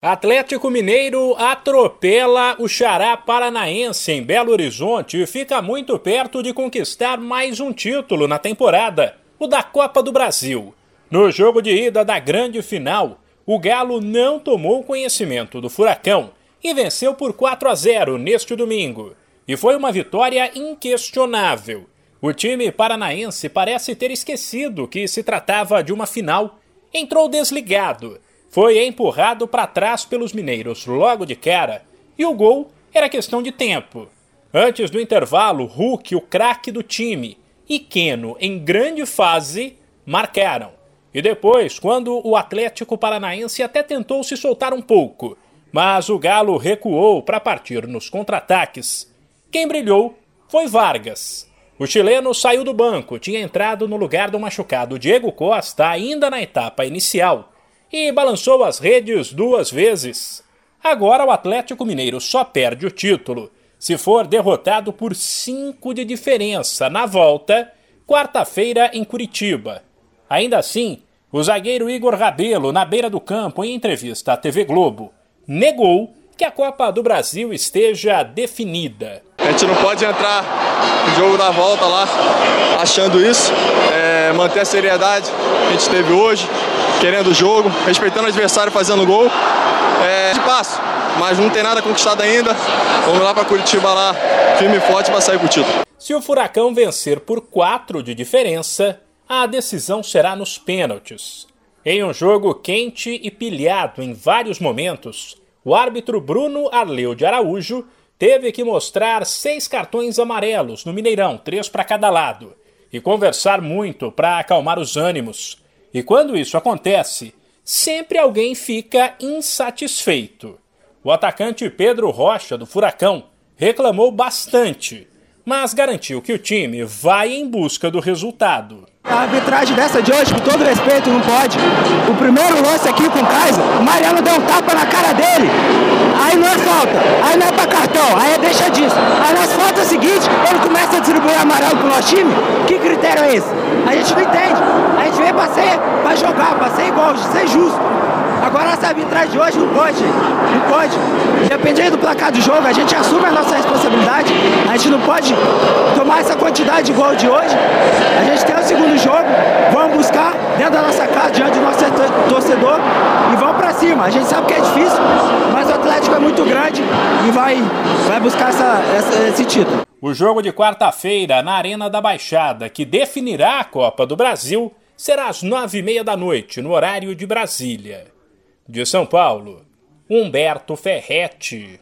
Atlético Mineiro atropela o Xará Paranaense em Belo Horizonte e fica muito perto de conquistar mais um título na temporada, o da Copa do Brasil. No jogo de ida da grande final, o Galo não tomou conhecimento do Furacão e venceu por 4 a 0 neste domingo. E foi uma vitória inquestionável. O time paranaense parece ter esquecido que se tratava de uma final. Entrou desligado foi empurrado para trás pelos mineiros logo de cara e o gol era questão de tempo. Antes do intervalo, Hulk, o craque do time, e Keno, em grande fase, marcaram. E depois, quando o Atlético Paranaense até tentou se soltar um pouco, mas o Galo recuou para partir nos contra-ataques. Quem brilhou foi Vargas. O chileno saiu do banco, tinha entrado no lugar do machucado Diego Costa ainda na etapa inicial e balançou as redes duas vezes. Agora o Atlético Mineiro só perde o título se for derrotado por cinco de diferença na volta, quarta-feira em Curitiba. Ainda assim, o zagueiro Igor Rabelo, na beira do campo, em entrevista à TV Globo, negou que a Copa do Brasil esteja definida. A gente não pode entrar no jogo da volta lá achando isso, é, manter a seriedade que a gente teve hoje, querendo o jogo, respeitando o adversário, fazendo gol. É de passo, mas não tem nada conquistado ainda. Vamos lá para Curitiba lá, firme e forte para sair com o título. Se o Furacão vencer por 4 de diferença, a decisão será nos pênaltis. Em um jogo quente e pilhado em vários momentos, o árbitro Bruno Arleu de Araújo teve que mostrar seis cartões amarelos no Mineirão, três para cada lado, e conversar muito para acalmar os ânimos. E quando isso acontece, sempre alguém fica insatisfeito. O atacante Pedro Rocha, do Furacão, reclamou bastante, mas garantiu que o time vai em busca do resultado. A arbitragem dessa de hoje, com todo respeito, não pode. O primeiro lance aqui com o Kaiser, o Mariano deu um tapa na cara dele. Aí não é falta, aí não é pra cartão, aí é deixa disso. Aí nas faltas seguintes, ele começa a distribuir amarelo pro nosso time. Que critério é esse? A gente não entende. A gente veio pra ser, pra jogar, pra ser igual, ser justo. Agora essa arbitragem de hoje não pode, não pode. Dependendo do placar do jogo, a gente assume a nossa responsabilidade. A gente não pode tomar essa quantidade de gol de hoje. A gente tem o segundo jogo, vamos buscar dentro da nossa casa, diante do nosso torcedor e vamos para cima. A gente sabe que é difícil, mas o Atlético é muito grande e vai, vai buscar essa, essa, esse título. O jogo de quarta-feira na Arena da Baixada, que definirá a Copa do Brasil, será às nove e meia da noite, no horário de Brasília. De São Paulo, Humberto Ferretti.